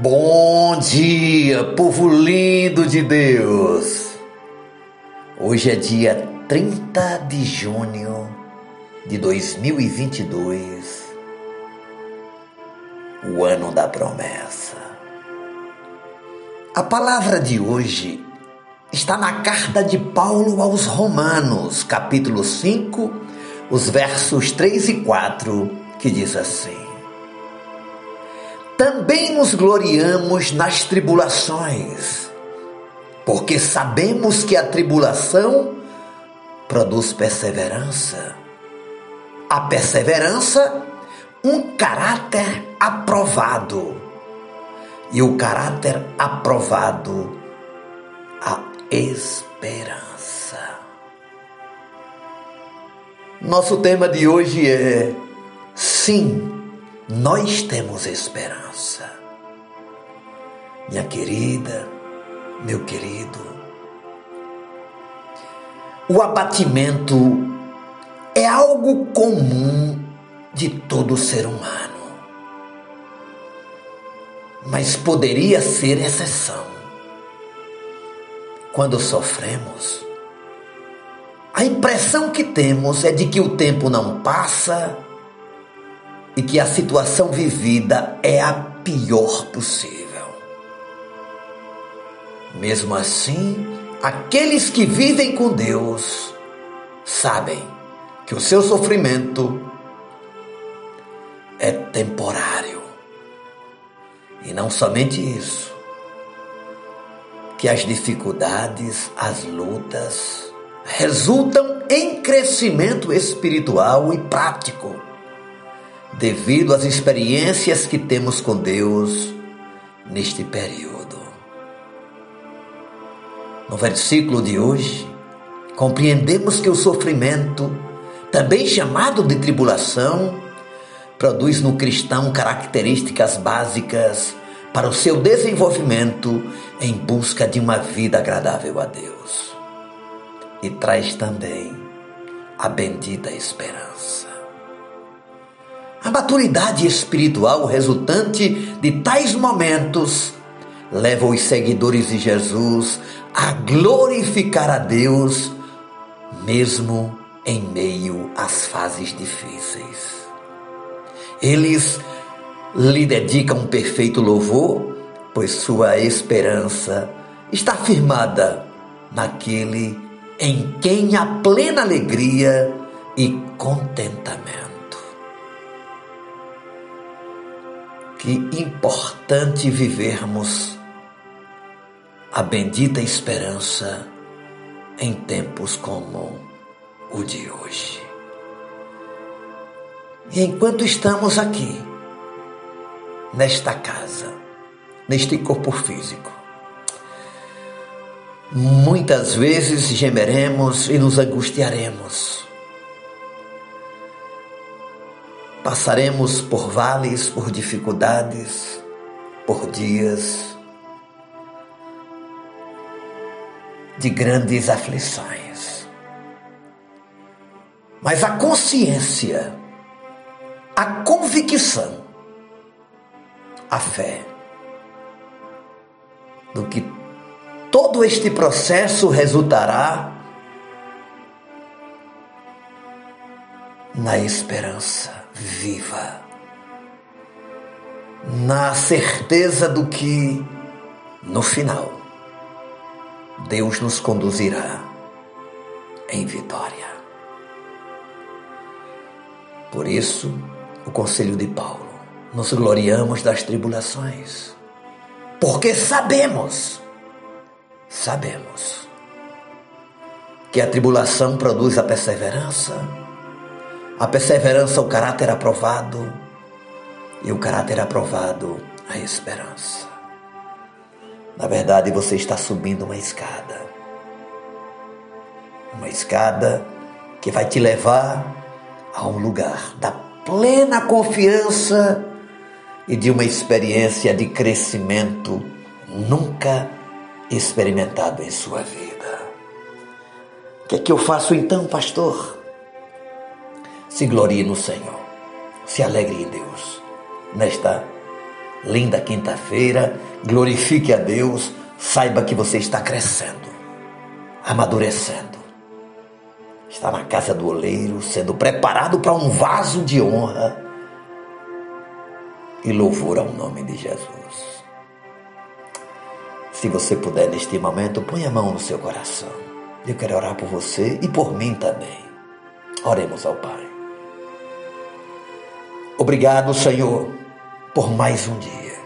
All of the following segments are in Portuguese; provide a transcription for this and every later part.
Bom dia, povo lindo de Deus! Hoje é dia 30 de junho de 2022, o ano da promessa. A palavra de hoje está na carta de Paulo aos Romanos, capítulo 5, os versos 3 e 4, que diz assim: também nos gloriamos nas tribulações, porque sabemos que a tribulação produz perseverança. A perseverança, um caráter aprovado. E o caráter aprovado, a esperança. Nosso tema de hoje é sim nós temos esperança. Minha querida, meu querido, o abatimento é algo comum de todo ser humano, mas poderia ser exceção. Quando sofremos, a impressão que temos é de que o tempo não passa e que a situação vivida é a pior possível. Mesmo assim, aqueles que vivem com Deus sabem que o seu sofrimento é temporário. E não somente isso, que as dificuldades, as lutas resultam em crescimento espiritual e prático devido às experiências que temos com Deus neste período. No versículo de hoje, compreendemos que o sofrimento, também chamado de tribulação, produz no cristão características básicas para o seu desenvolvimento em busca de uma vida agradável a Deus. E traz também a bendita esperança. A maturidade espiritual resultante de tais momentos leva os seguidores de Jesus a glorificar a Deus, mesmo em meio às fases difíceis. Eles lhe dedicam um perfeito louvor, pois sua esperança está firmada naquele em quem há plena alegria e contentamento. Que importante vivermos a bendita esperança em tempos como o de hoje. E enquanto estamos aqui, nesta casa, neste corpo físico, muitas vezes gemeremos e nos angustiaremos Passaremos por vales, por dificuldades, por dias de grandes aflições. Mas a consciência, a convicção, a fé do que todo este processo resultará na esperança viva, na certeza do que, no final, Deus nos conduzirá em vitória. Por isso, o conselho de Paulo, nos gloriamos das tribulações, porque sabemos, sabemos, que a tribulação produz a perseverança, a perseverança, o caráter aprovado, e o caráter aprovado, a esperança. Na verdade, você está subindo uma escada. Uma escada que vai te levar a um lugar da plena confiança e de uma experiência de crescimento nunca experimentado em sua vida. O que é que eu faço então, pastor? Se glorie no Senhor. Se alegre em Deus nesta linda quinta-feira, glorifique a Deus, saiba que você está crescendo, amadurecendo. Está na casa do oleiro, sendo preparado para um vaso de honra e louvor ao nome de Jesus. Se você puder neste momento, põe a mão no seu coração. Eu quero orar por você e por mim também. Oremos ao Pai. Obrigado, Senhor, por mais um dia.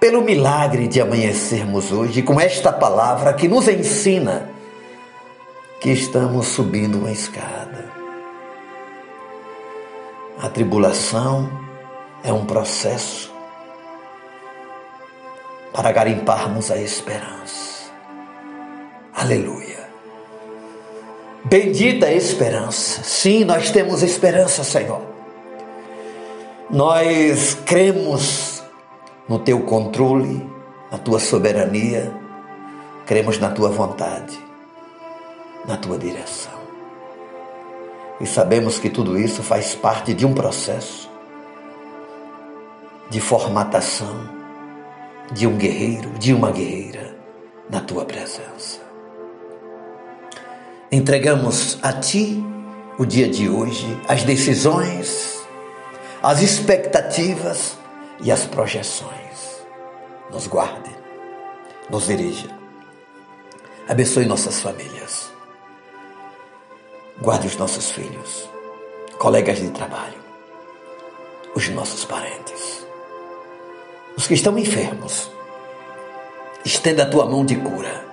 Pelo milagre de amanhecermos hoje com esta palavra que nos ensina que estamos subindo uma escada. A tribulação é um processo para garimparmos a esperança. Aleluia. Bendita esperança. Sim, nós temos esperança, Senhor. Nós cremos no teu controle, na tua soberania, cremos na tua vontade, na tua direção. E sabemos que tudo isso faz parte de um processo de formatação de um guerreiro, de uma guerreira na tua presença. Entregamos a ti o dia de hoje, as decisões, as expectativas e as projeções. Nos guarde, nos dirija, abençoe nossas famílias, guarde os nossos filhos, colegas de trabalho, os nossos parentes os que estão enfermos. Estenda a tua mão de cura.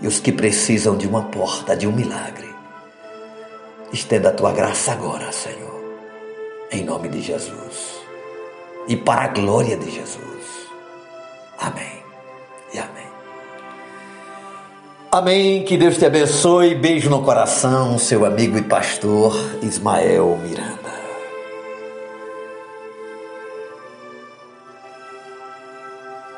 E os que precisam de uma porta, de um milagre. Estenda a tua graça agora, Senhor. Em nome de Jesus. E para a glória de Jesus. Amém. E amém. Amém. Que Deus te abençoe. Beijo no coração, seu amigo e pastor Ismael Miranda.